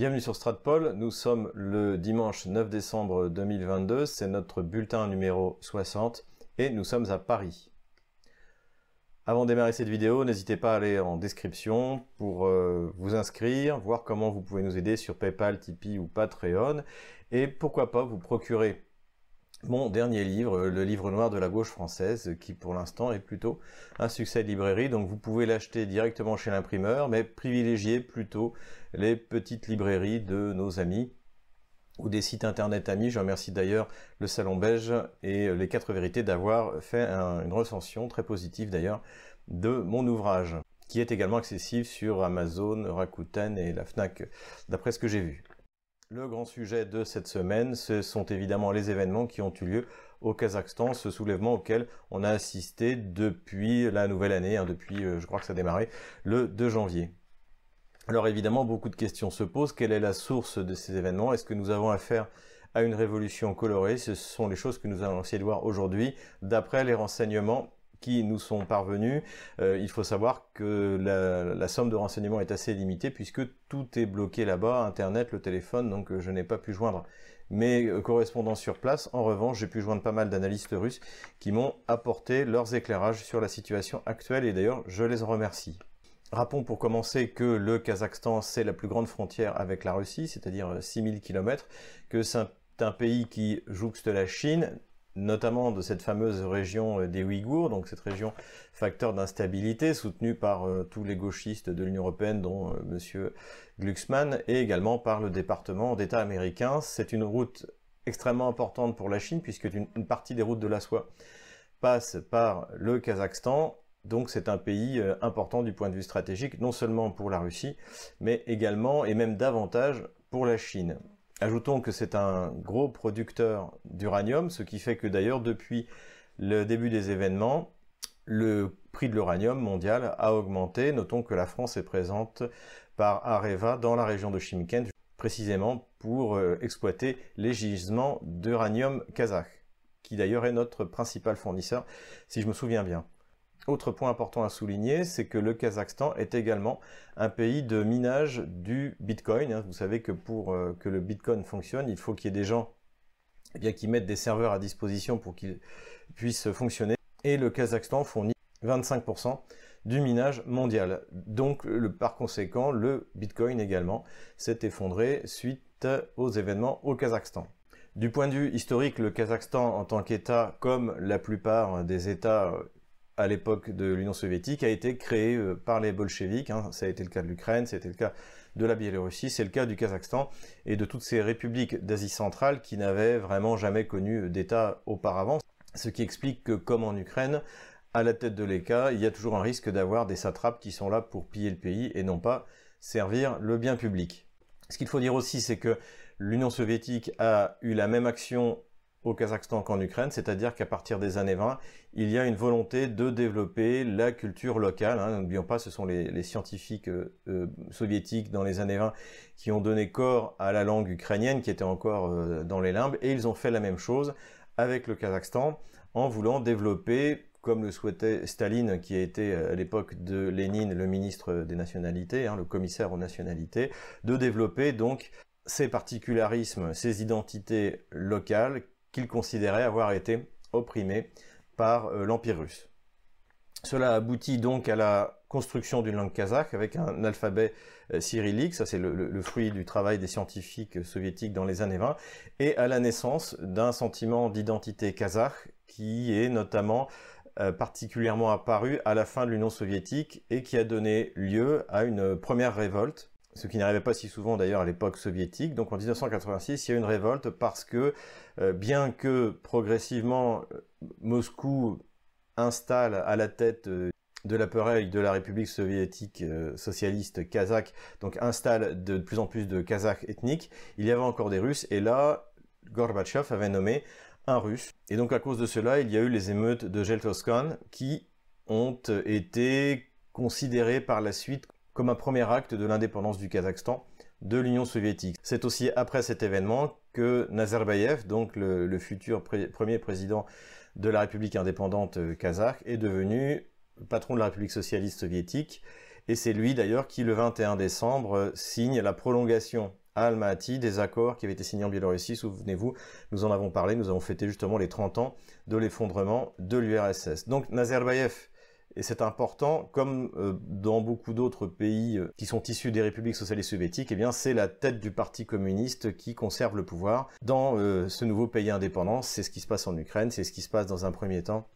Bienvenue sur Stratpol, nous sommes le dimanche 9 décembre 2022, c'est notre bulletin numéro 60 et nous sommes à Paris. Avant de démarrer cette vidéo, n'hésitez pas à aller en description pour euh, vous inscrire, voir comment vous pouvez nous aider sur Paypal, Tipeee ou Patreon. Et pourquoi pas vous procurer mon dernier livre, le livre noir de la gauche française, qui pour l'instant est plutôt un succès de librairie. Donc vous pouvez l'acheter directement chez l'imprimeur, mais privilégiez plutôt les petites librairies de nos amis ou des sites internet amis. Je remercie d'ailleurs le Salon Belge et les Quatre Vérités d'avoir fait une recension très positive d'ailleurs de mon ouvrage, qui est également accessible sur Amazon, Rakuten et la FNAC, d'après ce que j'ai vu. Le grand sujet de cette semaine, ce sont évidemment les événements qui ont eu lieu au Kazakhstan, ce soulèvement auquel on a assisté depuis la nouvelle année, hein, depuis, euh, je crois que ça a démarré, le 2 janvier. Alors évidemment, beaucoup de questions se posent. Quelle est la source de ces événements? Est-ce que nous avons affaire à une révolution colorée? Ce sont les choses que nous allons essayer de voir aujourd'hui, d'après les renseignements qui nous sont parvenus. Euh, il faut savoir que la, somme de renseignements est assez limitée puisque tout est bloqué là-bas, Internet, le téléphone, donc euh, je n'ai pas pu joindre mes euh, correspondants sur place. En revanche, j'ai pu joindre pas mal d'analystes russes qui m'ont apporté leurs éclairages sur la situation actuelle et d'ailleurs, je les remercie. Rappelons pour commencer que le Kazakhstan, c'est la plus grande frontière avec la Russie, c'est-à-dire 6000 km, que c'est un pays qui jouxte la Chine, notamment de cette fameuse région euh, des Ouïghours, donc cette région facteur d'instabilité soutenue par euh, tous les gauchistes de l'Union européenne, dont. Euh, Monsieur Glucksmann, et également par le département d'État américain. C'est une route extrêmement importante pour la Chine, puisque une, partie des routes de la soie passe par le Kazakhstan, donc c'est un pays important du point de vue stratégique, non seulement pour la Russie, mais également et même davantage pour la Chine. Ajoutons que c'est un gros producteur d'uranium, ce qui fait que d'ailleurs depuis le début des événements, le prix de l'uranium mondial a augmenté. Notons que la France est présente par Areva dans la région de Chimkent, précisément pour euh, exploiter les gisements d'uranium kazakh, qui d'ailleurs est notre principal fournisseur, si je me souviens bien. Autre point important à souligner, c'est que le Kazakhstan est également un pays de minage du Bitcoin. Hein. Vous savez que pour euh, que le Bitcoin fonctionne, il faut qu'il y ait des gens eh bien, qui mettent des serveurs à disposition pour qu'ils puissent fonctionner. Et le Kazakhstan fournit 25% du minage mondial. Donc, le, par conséquent, le Bitcoin également s'est effondré suite aux événements au Kazakhstan. Du point de vue historique, le Kazakhstan en tant qu'État, comme la plupart des États à l'époque de l'Union soviétique a été créé euh, par les bolcheviks. Hein. Ça a été le cas de l'Ukraine, c'était le cas de la Biélorussie, c'est le cas du Kazakhstan et de toutes ces républiques d'Asie centrale qui n'avaient vraiment jamais connu d'État auparavant. Ce qui explique que, comme en Ukraine, à la tête de l'ECA, il y a toujours un risque d'avoir des satrapes qui sont là pour piller le pays et non pas servir le bien public. Ce qu'il faut dire aussi, c'est que l'Union soviétique a eu la même action au Kazakhstan qu'en Ukraine, c'est-à-dire qu'à partir des années 20, il y a une volonté de développer la culture locale. Hein. N'oublions pas, ce sont les, scientifiques euh, euh, soviétiques dans les années 20 qui ont donné corps à la langue ukrainienne qui était encore euh, dans les limbes, et ils ont fait la même chose avec le Kazakhstan en voulant développer comme le souhaitait Staline, qui a été à l'époque de Lénine le ministre des nationalités, hein, le commissaire aux nationalités, de développer donc ces particularismes, ces identités locales qu'il considérait avoir été opprimé par euh, l'Empire russe. Cela aboutit donc à la construction d'une langue kazakh avec un alphabet euh, cyrillique, ça c'est le, fruit du travail des scientifiques soviétiques dans les années 20, et à la naissance d'un sentiment d'identité kazakh qui est notamment euh, particulièrement apparu à la fin de l'Union soviétique et qui a donné lieu à une première révolte ce qui n'arrivait pas si souvent d'ailleurs à l'époque soviétique. Donc en 1986, il y a une révolte parce que euh, bien que progressivement euh, Moscou installe à la tête euh, de l'appareil de la République soviétique socialiste kazakh, donc installe de plus en plus de kazakhs ethniques, il y avait encore des Russes et là, Gorbatchev avait nommé un Russe. Et donc à cause de cela, il y a eu les émeutes de Geltoskan qui ont été considérées par la suite comme un premier acte de l'indépendance du Kazakhstan de l'Union soviétique. C'est aussi après cet événement que Nazarbayev, donc le, futur premier président de la République indépendante euh, kazakh, est devenu patron de la République socialiste soviétique. Et c'est lui d'ailleurs qui, le 21 décembre, signe la prolongation à Almaty, des accords qui avaient été signés en Biélorussie, souvenez-vous, nous en avons parlé, nous avons fêté justement les 30 ans de l'effondrement de l'URSS. Donc Nazarbayev, et c'est important, comme euh, dans beaucoup d'autres pays euh, qui sont issus des républiques socialistes soviétiques, eh bien c'est la tête du parti communiste qui conserve le pouvoir dans euh, ce nouveau pays indépendant. C'est ce qui se passe en Ukraine, c'est ce qui se passe dans un premier temps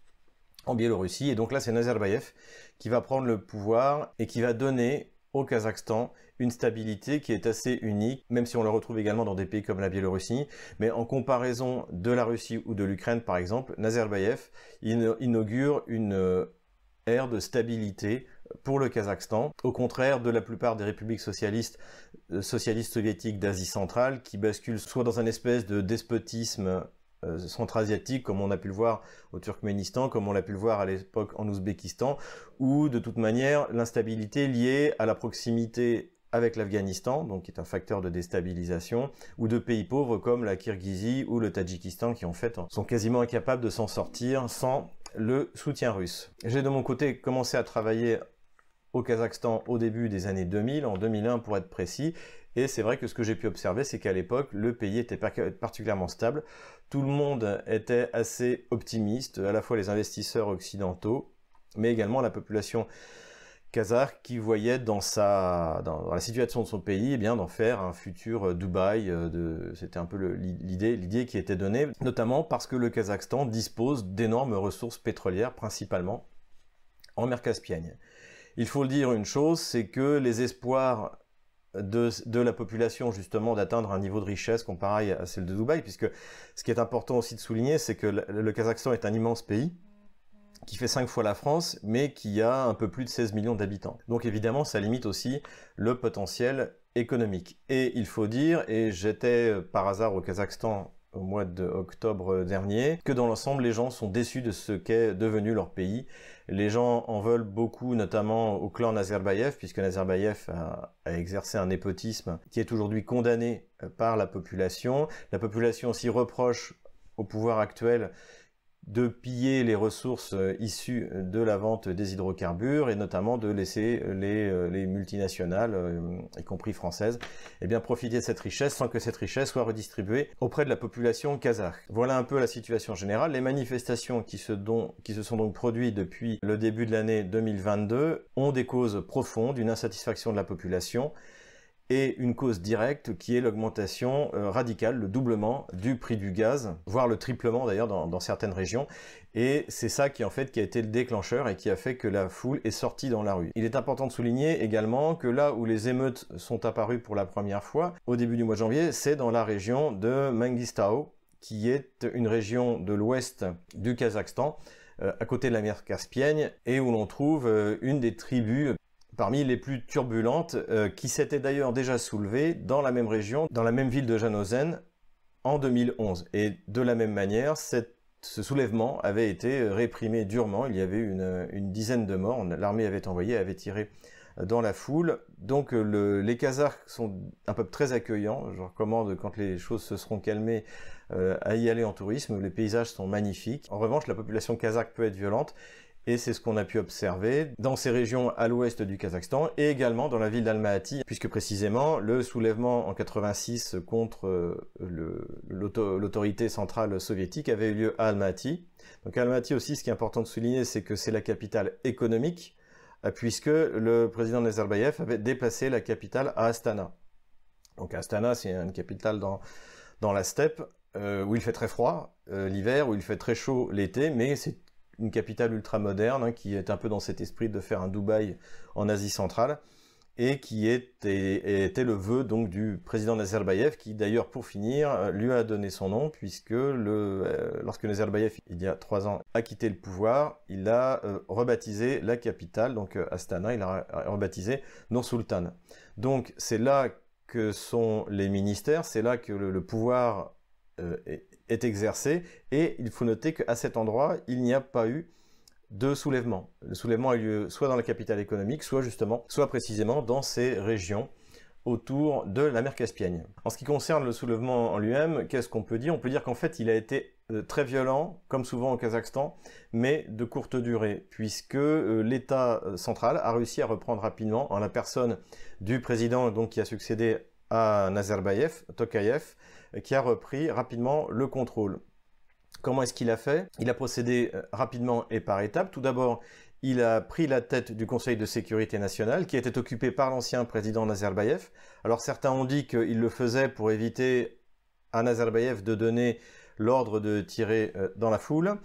en Biélorussie. Et donc là, c'est Nazarbayev qui va prendre le pouvoir et qui va donner au Kazakhstan une stabilité qui est assez unique, même si on le retrouve également dans des pays comme la Biélorussie. Mais en comparaison de la Russie ou de l'Ukraine, par exemple, Nazarbayev inaugure une ère de stabilité pour le Kazakhstan, au contraire de la plupart des républiques socialistes, euh, soviétiques d'Asie centrale, qui basculent soit dans un espèce de despotisme euh, centra-asiatique, comme on a pu le voir au Turkménistan, comme on l'a pu le voir à l'époque en Ouzbékistan, ou de toute manière l'instabilité liée à la proximité avec l'Afghanistan, donc qui est un facteur de déstabilisation, ou de pays pauvres comme la Kirghizie ou le Tadjikistan qui en fait sont quasiment incapables de s'en sortir sans le soutien russe. J'ai de mon côté commencé à travailler au Kazakhstan au début des années 2000, en 2001 pour être précis, et c'est vrai que ce que j'ai pu observer, c'est qu'à l'époque, le pays était particulièrement stable. Tout le monde était assez optimiste, à la fois les investisseurs occidentaux, mais également la population kazakh qui voyait dans, sa, dans, la situation de son pays, eh bien d'en faire un futur euh, Dubaï. Euh, c'était un peu l'idée, l'idée qui était donnée, notamment parce que le Kazakhstan dispose d'énormes ressources pétrolières, principalement en mer Caspienne. Il faut le dire une chose, c'est que les espoirs de, la population justement d'atteindre un niveau de richesse comparé à celle de Dubaï, puisque ce qui est important aussi de souligner, c'est que le, Kazakhstan est un immense pays qui fait cinq fois la France, mais qui a un peu plus de 16 millions d'habitants. Donc évidemment, ça limite aussi le potentiel économique. Et il faut dire, et j'étais euh, par hasard au Kazakhstan au mois d'octobre dernier, que dans l'ensemble, les gens sont déçus de ce qu'est devenu leur pays. Les gens en veulent beaucoup, notamment au clan Nazarbayev, puisque Nazarbayev a, a exercé un népotisme qui est aujourd'hui condamné euh, par la population. La population s'y reproche au pouvoir actuel de piller les ressources euh, issues de la vente des hydrocarbures et notamment de laisser les, euh, les multinationales, euh, y compris françaises, eh profiter de cette richesse sans que cette richesse soit redistribuée auprès de la population kazakh. Voilà un peu la situation générale. Les manifestations qui se, qui se sont donc produites depuis le début de l'année 2022 ont des causes profondes, une insatisfaction de la population et une cause directe qui est l'augmentation euh, radicale, le doublement du prix du gaz, voire le triplement d'ailleurs dans, certaines régions. Et c'est ça qui en fait a été le déclencheur et qui a fait que la foule est sortie dans la rue. Il est important de souligner également que là où les émeutes sont apparues pour la première fois, au début du mois de janvier, c'est dans la région de Mangistau, qui est une région de l'ouest du Kazakhstan, euh, à côté de la mer Caspienne, et où l'on trouve euh, une des tribus parmi les plus turbulentes, euh, qui s'était d'ailleurs déjà soulevée dans la même région, dans la même ville de Janozen, en 2011. Et de la même manière, ce soulèvement avait été réprimé durement. Il y avait une, dizaine de morts. L'armée avait envoyé, avait tiré dans la foule. Donc le, les Kazakhs sont un peuple très accueillant. Je recommande, quand les choses se seront calmées, euh, à y aller en tourisme. Les paysages sont magnifiques. En revanche, la population kazakh peut être violente et c'est ce qu'on a pu observer dans ces régions à l'ouest du Kazakhstan et également dans la ville d'Almaty, puisque précisément le soulèvement en 86 contre euh, l'autorité centrale soviétique avait eu lieu à Almaty. Donc Almaty aussi, ce qui est important de souligner, c'est que c'est la capitale économique, euh, puisque le président Nazarbayev avait déplacé la capitale à Astana. Donc Astana, c'est une capitale dans, dans la steppe, euh, où il fait très froid l'hiver, où il fait très chaud l'été, mais c'est une capitale ultra moderne hein, qui est un peu dans cet esprit de faire un Dubaï en Asie centrale et qui était, le vœu donc du président Nazarbayev qui d'ailleurs pour finir euh, lui a donné son nom puisque le, euh, lorsque Nazarbayev il y a trois ans a quitté le pouvoir il a euh, rebaptisé la capitale donc Astana il a rebaptisé Nur Sultan donc c'est là que sont les ministères c'est là que le, pouvoir est, est exercé et il faut noter qu'à cet endroit, il n'y a pas eu de soulèvement. Le soulèvement a eu lieu soit dans la capitale économique, soit justement, soit précisément dans ces régions autour de la mer Caspienne. En ce qui concerne le soulèvement en lui-même, qu'est-ce qu'on peut dire? On peut dire qu'en fait, il a été euh, très violent, comme souvent au Kazakhstan, mais de courte durée, puisque euh, l'État euh, central a réussi à reprendre rapidement, en la personne du président donc qui a succédé à Nazarbayev, Tokayev, qui a repris rapidement le contrôle. Comment est-ce qu'il a fait? Il a procédé euh, rapidement et par étapes. Tout d'abord, il a pris la tête du Conseil de sécurité nationale, qui était occupé par l'ancien président Nazarbayev. Alors certains ont dit qu'il le faisait pour éviter à Nazarbayev de donner l'ordre de tirer euh, dans la foule.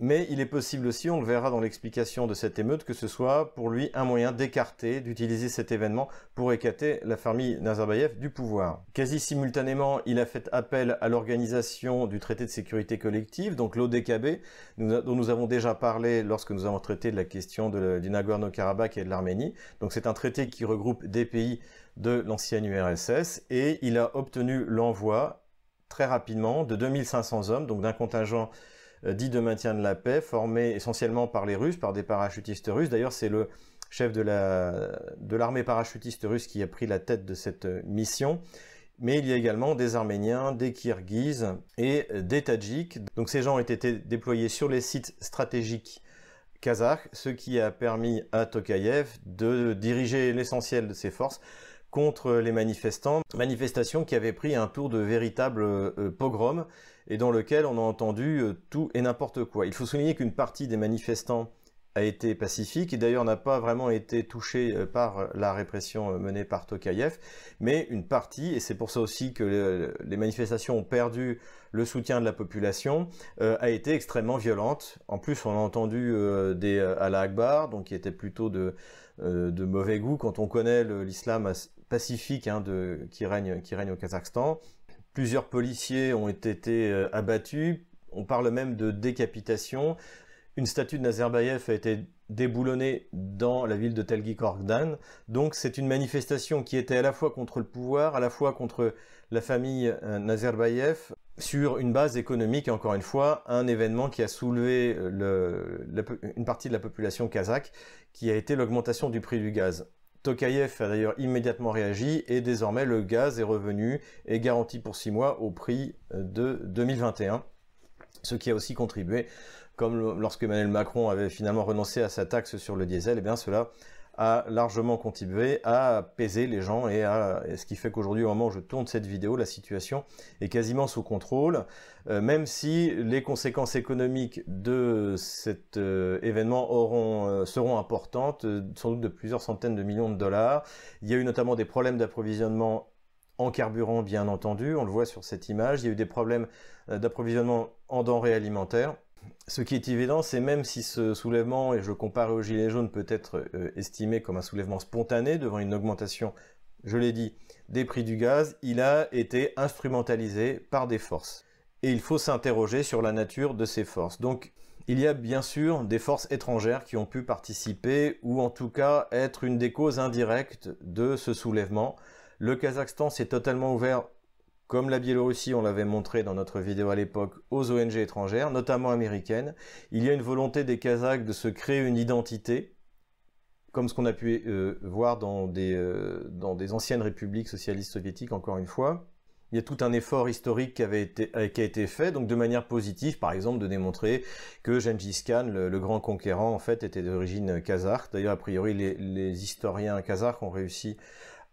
Mais il est possible aussi, on le verra dans l'explication de cette émeute, que ce soit pour lui un moyen d'écarter, d'utiliser cet événement pour écarter la famille Nazarbayev du pouvoir. Quasi simultanément, il a fait appel à l'organisation du traité de sécurité collective, donc l'ODKB, dont nous avons déjà parlé lorsque nous avons traité de la question du Nagorno-Karabakh et de l'Arménie. Donc c'est un traité qui regroupe des pays de l'ancienne URSS et il a obtenu l'envoi très rapidement de 2500 hommes, donc d'un contingent dit de maintien de la paix, formé essentiellement par les Russes, par des parachutistes russes. D'ailleurs, c'est le chef de l'armée parachutiste russe qui a pris la tête de cette mission. Mais il y a également des Arméniens, des Kirghizes et des Tadjiks. Donc ces gens ont été déployés sur les sites stratégiques kazakhs, ce qui a permis à Tokayev de diriger l'essentiel de ses forces contre les manifestants, manifestation qui avait pris un tour de véritable euh, pogrom et dans lequel on a entendu euh, tout et n'importe quoi. Il faut souligner qu'une partie des manifestants a été pacifique et d'ailleurs n'a pas vraiment été touché euh, par la répression menée par Tokayev, mais une partie, et c'est pour ça aussi que les manifestations ont perdu le soutien de la population, a été extrêmement violente. En plus, on a entendu des Allah Akbar, donc qui étaient plutôt de, mauvais goût quand on connaît l'islam pacifique hein, qui règne au Kazakhstan. Plusieurs policiers ont été euh, abattus. On parle même de décapitation. Une statue de Nazarbayev a été déboulonnée dans la ville de Telgi-Korgdan. Donc c'est une manifestation qui était à la fois contre le pouvoir, à la fois contre la famille euh, Nazarbayev, sur une base économique, encore une fois, un événement qui a soulevé le, une partie de la population kazakh, qui a été l'augmentation du prix du gaz. Tokayev a d'ailleurs immédiatement réagi et désormais le gaz est revenu et garanti pour 6 mois au prix de 2021, ce qui a aussi contribué, comme lorsque Emmanuel Macron avait finalement renoncé à sa taxe sur le diesel, et eh bien cela a largement contribué à apaiser les gens et, à, ce qui fait qu'aujourd'hui, au moment où je tourne cette vidéo, la situation est quasiment sous contrôle, euh, même si les conséquences économiques de cet euh, événement euh, seront importantes, sans doute de plusieurs centaines de millions de dollars. Il y a eu notamment des problèmes d'approvisionnement en carburant, bien entendu, on le voit sur cette image. Il y a eu des problèmes d'approvisionnement en denrées alimentaires. Ce qui est évident, c'est même si ce soulèvement, et je compare au gilet jaune, peut être euh, estimé comme un soulèvement spontané devant une augmentation, je l'ai dit, des prix du gaz, il a été instrumentalisé par des forces. Et il faut s'interroger sur la nature de ces forces. Donc, il y a bien sûr des forces étrangères qui ont pu participer ou en tout cas être une des causes indirectes de ce soulèvement. Le Kazakhstan s'est totalement ouvert comme la Biélorussie, on l'avait montré dans notre vidéo à l'époque, aux ONG étrangères, notamment américaines. Il y a une volonté des Kazakhs de se créer une identité, comme ce qu'on a pu euh, voir dans des, euh, dans des anciennes républiques socialistes soviétiques, encore une fois. Il y a tout un effort historique qui, euh, a été fait, donc de manière positive, par exemple, de démontrer que Gengis Khan, le, grand conquérant, en fait, était d'origine kazakh. D'ailleurs, a priori, les, les historiens kazakhs ont réussi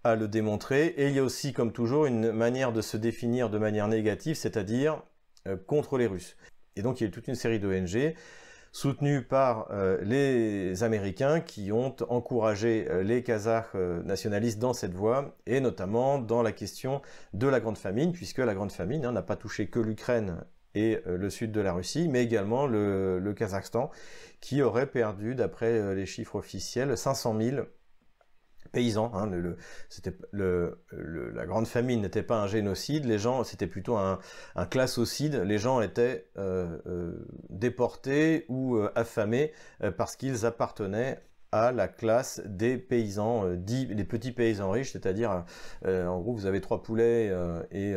à le démontrer. Et il y a aussi, comme toujours, une manière de se définir de manière négative, c'est-à-dire euh, contre les Russes. Et donc il y a toute une série d'ONG soutenues par euh, les Américains qui ont encouragé euh, les Kazakhs nationalistes dans cette voie, et notamment dans la question de la Grande Famine, puisque la Grande Famine hein, n'a pas touché que l'Ukraine et le sud de la Russie, mais également le, le Kazakhstan, qui aurait perdu, d'après les chiffres officiels, 500 000 paysans. Hein, la grande famine n'était pas un génocide, les gens, c'était plutôt un, classocide. Les gens étaient euh, euh, déportés ou euh, affamés parce qu'ils appartenaient à la classe des paysans les petits paysans riches, c'est-à-dire en gros vous avez trois poulets et,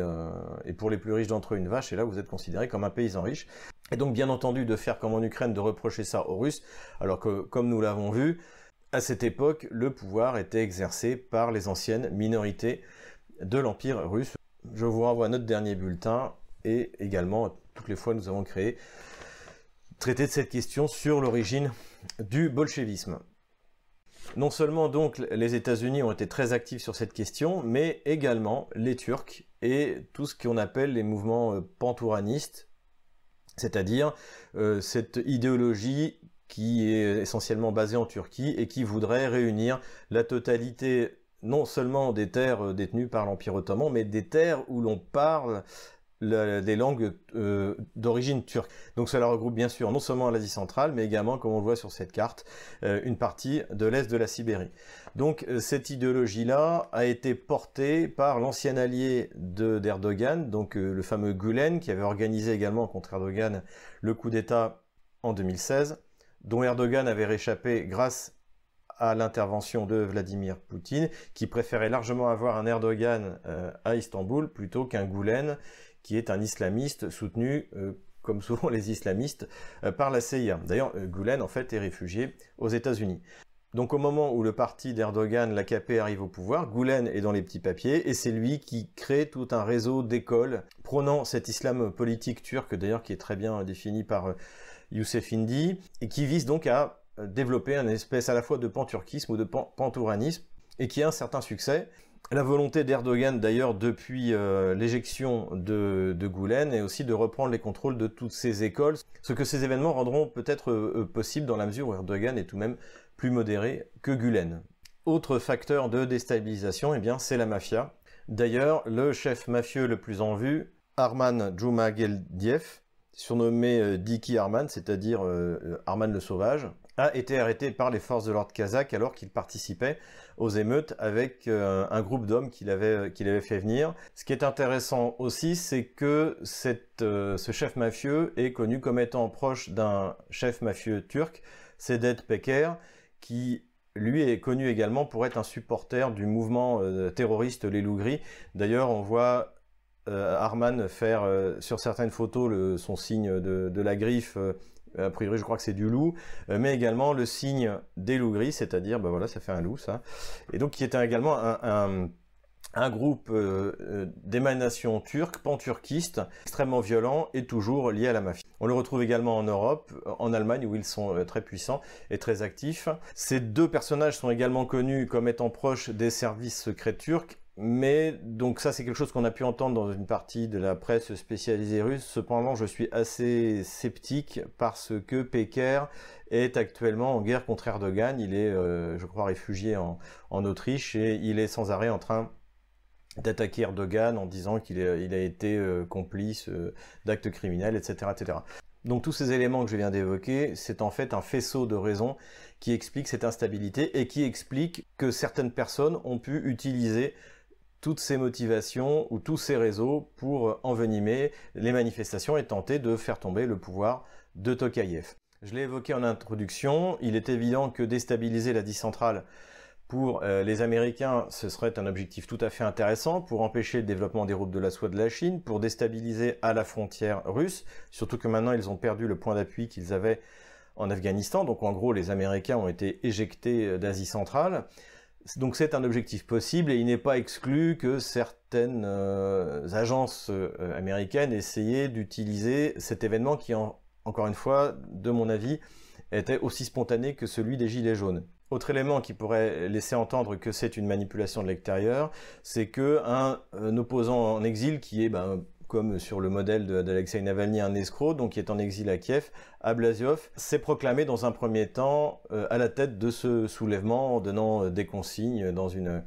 et, pour les plus riches d'entre eux une vache, et là vous êtes considéré comme un paysan riche. Et donc bien entendu de faire comme en Ukraine, de reprocher ça aux Russes, alors que comme nous l'avons vu, à cette époque, le pouvoir était exercé par les anciennes minorités de l'Empire russe. Je vous renvoie à notre dernier bulletin et également toutes les fois nous avons créé traité de cette question sur l'origine du bolchevisme. Non seulement donc les États-Unis ont été très actifs sur cette question, mais également les Turcs et tout ce qu'on appelle les mouvements euh, pantouranistes, c'est-à-dire euh, cette idéologie qui est essentiellement basée en Turquie et qui voudrait réunir la totalité non seulement des terres euh, détenues par l'Empire ottoman, mais des terres où l'on parle des langues euh, d'origine turque. Donc cela regroupe bien sûr non seulement l'Asie centrale, mais également, comme on le voit sur cette carte, euh, une partie de l'est de la Sibérie. Donc cette idéologie-là a été portée par l'ancien allié d'Erdogan, donc le fameux Gulen, qui avait organisé également contre Erdogan le coup d'État en 2016, dont Erdogan avait réchappé grâce à l'intervention de Vladimir Poutine, qui préférait largement avoir un Erdogan euh, à Istanbul plutôt qu'un Goulen, qui est un islamiste soutenu, euh, comme souvent les islamistes, euh, par la CIA. D'ailleurs, Goulen, en fait, est réfugié aux États-Unis. Donc au moment où le parti d'Erdogan, l'AKP, arrive au pouvoir, Goulen est dans les petits papiers, et c'est lui qui crée tout un réseau d'écoles prônant cet islam politique turc, d'ailleurs qui est très bien défini par Youssef Indy, et qui vise donc à euh, développer un espèce à la fois de panturquisme ou de pantouranisme, et qui a un certain succès. La volonté d'Erdogan, d'ailleurs, depuis euh, l'éjection de, de Goulen, est aussi de reprendre les contrôles de toutes ces écoles, ce que ces événements rendront peut-être euh, possible dans la mesure où Erdogan est tout de même plus modéré que Gulen. Autre facteur de déstabilisation, eh bien, c'est la mafia. D'ailleurs, le chef mafieux le plus en vue, Arman Djoumageldiev, surnommé Diki Arman, c'est-à-dire Arman le Sauvage, a été arrêté par les forces de l'ordre kazakh alors qu'il participait aux émeutes avec euh, un groupe d'hommes qu'il avait, avait fait venir. Ce qui est intéressant aussi, c'est que cette, euh, ce chef mafieux est connu comme étant proche d'un chef mafieux turc, Sedet Peker, qui lui est connu également pour être un supporter du mouvement euh, terroriste Les Loups Gris. D'ailleurs, on voit Arman faire sur certaines photos son signe de, la griffe a priori je crois que c'est du loup, euh, mais également le signe des loups gris, c'est-à-dire, ben voilà, ça fait un loup ça, et donc qui est également un, groupe euh, euh, d'émanation turque, panturquiste, extrêmement violent et toujours lié à la mafia. On le retrouve également en Europe, en Allemagne où ils sont très puissants et très actifs. Ces deux personnages sont également connus comme étant proches des services secrets turcs mais donc ça c'est quelque chose qu'on a pu entendre dans une partie de la presse spécialisée russe. Cependant je suis assez sceptique parce que Peker est actuellement en guerre contre Erdogan. Il est euh, je crois réfugié en, Autriche et il est sans arrêt en train d'attaquer Erdogan en disant qu'il a, été euh, complice euh, d'actes criminels, etc., etc. Donc tous ces éléments que je viens d'évoquer, c'est en fait un faisceau de raisons qui explique cette instabilité et qui explique que certaines personnes ont pu utiliser toutes ces motivations ou tous ces réseaux pour envenimer les manifestations et tenter de faire tomber le pouvoir de Tokayev. Je l'ai évoqué en introduction, il est évident que déstabiliser la centrale pour euh, les Américains, ce serait un objectif tout à fait intéressant pour empêcher le développement des routes de la soie de la Chine, pour déstabiliser à la frontière russe, surtout que maintenant ils ont perdu le point d'appui qu'ils avaient en Afghanistan, donc en gros les Américains ont été éjectés euh, d'Asie centrale. Donc c'est un objectif possible et il n'est pas exclu que certaines euh, agences euh, américaines essayaient d'utiliser cet événement qui, encore une fois, de mon avis, était aussi spontané que celui des Gilets jaunes. Autre élément qui pourrait laisser entendre que c'est une manipulation de l'extérieur, c'est que un, opposant en exil qui est ben, comme sur le modèle d'Alexei Navalny, un escroc, donc qui est en exil à Kiev, Ablaziov s'est proclamé dans un premier temps euh, à la tête de ce soulèvement en donnant euh, des consignes dans une,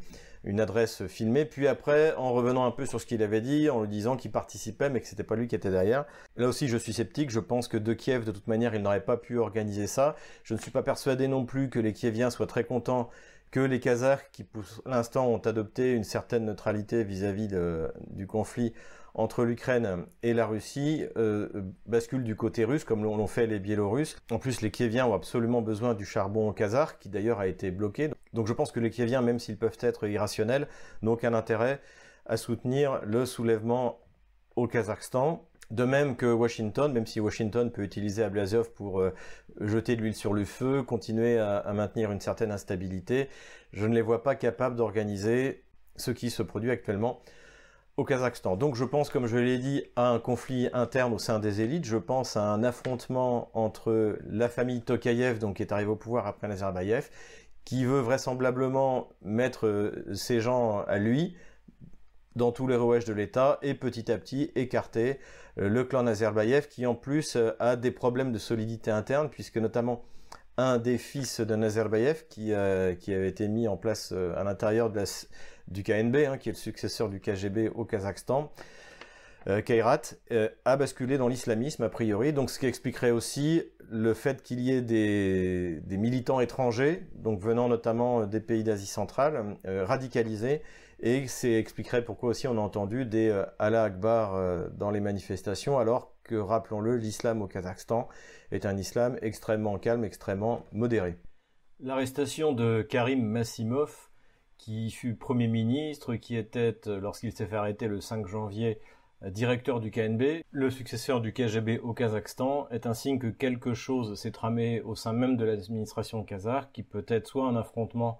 adresse filmée, puis après en revenant un peu sur ce qu'il avait dit, en lui disant qu'il participait mais que c'était pas lui qui était derrière. Là aussi je suis sceptique, je pense que de Kiev de toute manière il n'aurait pas pu organiser ça. Je ne suis pas persuadé non plus que les Kieviens soient très contents que les Kazakhs qui pour l'instant ont adopté une certaine neutralité vis-à-vis du conflit entre l'Ukraine et la Russie euh, bascule du côté russe, comme l'ont fait les Biélorusses. En plus, les Kieviens ont absolument besoin du charbon kazakh, qui d'ailleurs a été bloqué. Donc je pense que les Kieviens, même s'ils peuvent être irrationnels, n'ont aucun intérêt à soutenir le soulèvement au Kazakhstan. De même que Washington, même si Washington peut utiliser Ablaziov pour euh, jeter de l'huile sur le feu, continuer à maintenir une certaine instabilité, je ne les vois pas capables d'organiser ce qui se produit actuellement au Kazakhstan. Donc je pense, comme je l'ai dit, à un conflit interne au sein des élites. Je pense à un affrontement entre la famille Tokayev, donc qui est arrivée au pouvoir après Nazarbayev, qui veut vraisemblablement mettre ces gens à lui dans tous les rouages de l'État et petit à petit écarter le clan Nazarbayev qui en plus a des problèmes de solidité interne puisque notamment un des fils de Nazarbayev qui, qui avait été mis en place à l'intérieur du KNB, hein, qui est le successeur du KGB au Kazakhstan, euh, Kairat, euh, a basculé dans l'islamisme a priori, donc ce qui expliquerait aussi le fait qu'il y ait des, militants étrangers, donc venant notamment des pays d'Asie centrale, euh, radicalisés, et c'est expliquerait pourquoi aussi on a entendu des Allah Akbar dans les manifestations, alors que, rappelons-le, l'islam au Kazakhstan est un islam extrêmement calme, extrêmement modéré. L'arrestation de Karim Massimov, qui fut Premier ministre, qui était, lorsqu'il s'est fait arrêter le 5 janvier directeur du KNB, le successeur du KGB au Kazakhstan, est un signe que quelque chose s'est tramé au sein même de l'administration kazakh, qui peut être soit un affrontement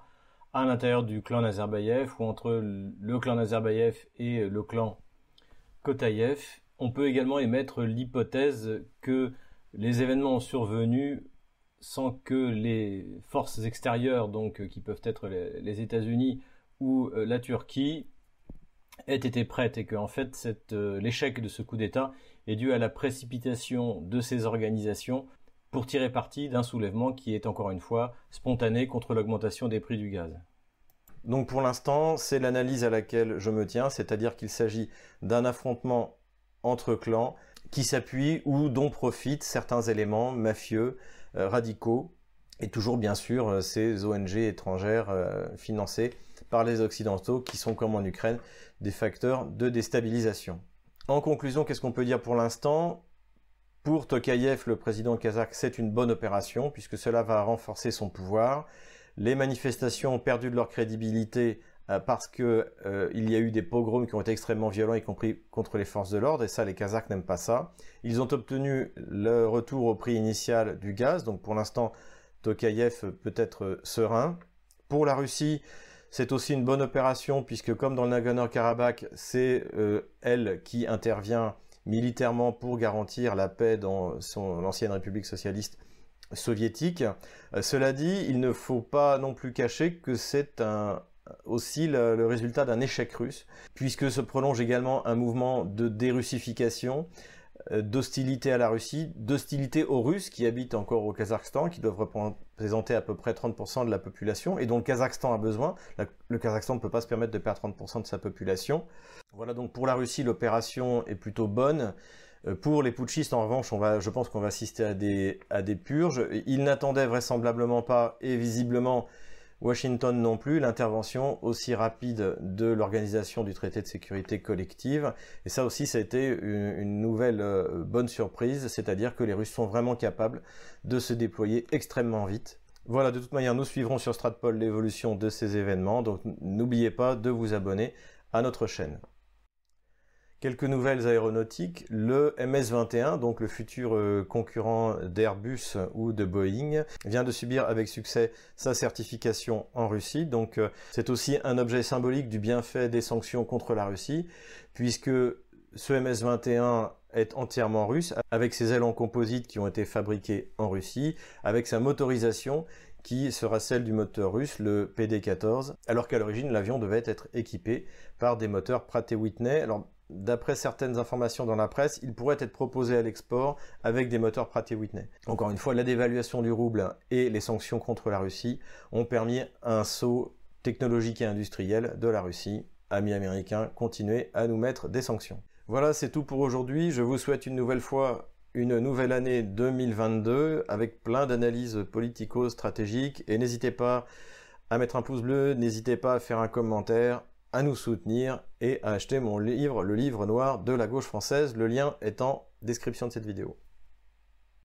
à l'intérieur du clan Nazarbayev ou entre le clan Nazarbayev et le clan Kotayev. On peut également émettre l'hypothèse que les événements ont survenu sans que les forces extérieures, donc qui peuvent être les États-Unis ou euh, la Turquie, ait été prête et que fait euh, l'échec de ce coup d'État est dû à la précipitation de ces organisations pour tirer parti d'un soulèvement qui est encore une fois spontané contre l'augmentation des prix du gaz. Donc pour l'instant, c'est l'analyse à laquelle je me tiens, c'est-à-dire qu'il s'agit d'un affrontement entre clans qui s'appuie ou dont profitent certains éléments mafieux, euh, radicaux, et toujours bien sûr euh, ces ONG étrangères financées par les Occidentaux qui sont comme en Ukraine des facteurs de déstabilisation. En conclusion, qu'est-ce qu'on peut dire pour l'instant? Pour Tokayev, le président kazakh, c'est une bonne opération puisque cela va renforcer son pouvoir. Les manifestations ont perdu de leur crédibilité euh, parce qu'il euh, y a eu des pogroms qui ont été extrêmement violents, y compris contre les forces de l'ordre, et ça, les Kazakhs n'aiment pas ça. Ils ont obtenu le retour au prix initial du gaz, donc pour l'instant, Tokayev peut être serein. Pour la Russie, c'est aussi une bonne opération puisque comme dans le Nagorno-Karabakh, c'est euh, elle qui intervient militairement pour garantir la paix dans l'ancienne République socialiste soviétique. Euh, cela dit, il ne faut pas non plus cacher que c'est aussi le résultat d'un échec russe, puisque se prolonge également un mouvement de dérussification euh, d'hostilité à la Russie, d'hostilité aux Russes qui habitent encore au Kazakhstan, qui doivent représenter à peu près 30% de la population, et dont le Kazakhstan a besoin. Le Kazakhstan ne peut pas se permettre de perdre 30% de sa population. Voilà, donc pour la Russie, l'opération est plutôt bonne. Euh, pour les putschistes, en revanche, on va, je pense qu'on va assister à des, à des purges. Ils n'attendaient vraisemblablement pas, et visiblement, Washington non plus, l'intervention aussi rapide de l'organisation du traité de sécurité collective. Et ça aussi, ça a été une, nouvelle euh, bonne surprise, c'est-à-dire que les Russes sont vraiment capables de se déployer extrêmement vite. Voilà, de toute manière, nous suivrons sur Stratpol l'évolution de ces événements, donc n'oubliez pas de vous abonner à notre chaîne. Quelques nouvelles aéronautiques. Le MS-21, donc le futur euh, concurrent d'Airbus ou de Boeing, vient de subir avec succès sa certification en Russie. Donc euh, c'est aussi un objet symbolique du bienfait des sanctions contre la Russie, puisque ce MS-21 est entièrement russe, avec ses ailes en composite qui ont été fabriquées en Russie, avec sa motorisation qui sera celle du moteur russe, le PD-14, alors qu'à l'origine l'avion devait être équipé par des moteurs Pratt Whitney. D'après certaines informations dans la presse, il pourrait être proposé à l'export avec des moteurs Pratt Whitney. Encore une fois, la dévaluation du rouble et les sanctions contre la Russie ont permis un saut technologique et industriel de la Russie. Amis américains, continuez à nous mettre des sanctions. Voilà, c'est tout pour aujourd'hui. Je vous souhaite une nouvelle fois une nouvelle année 2022 avec plein d'analyses politico-stratégiques et n'hésitez pas à mettre un pouce bleu, n'hésitez pas à faire un commentaire à nous soutenir et à acheter mon livre, le livre noir de la gauche française. Le lien est en description de cette vidéo.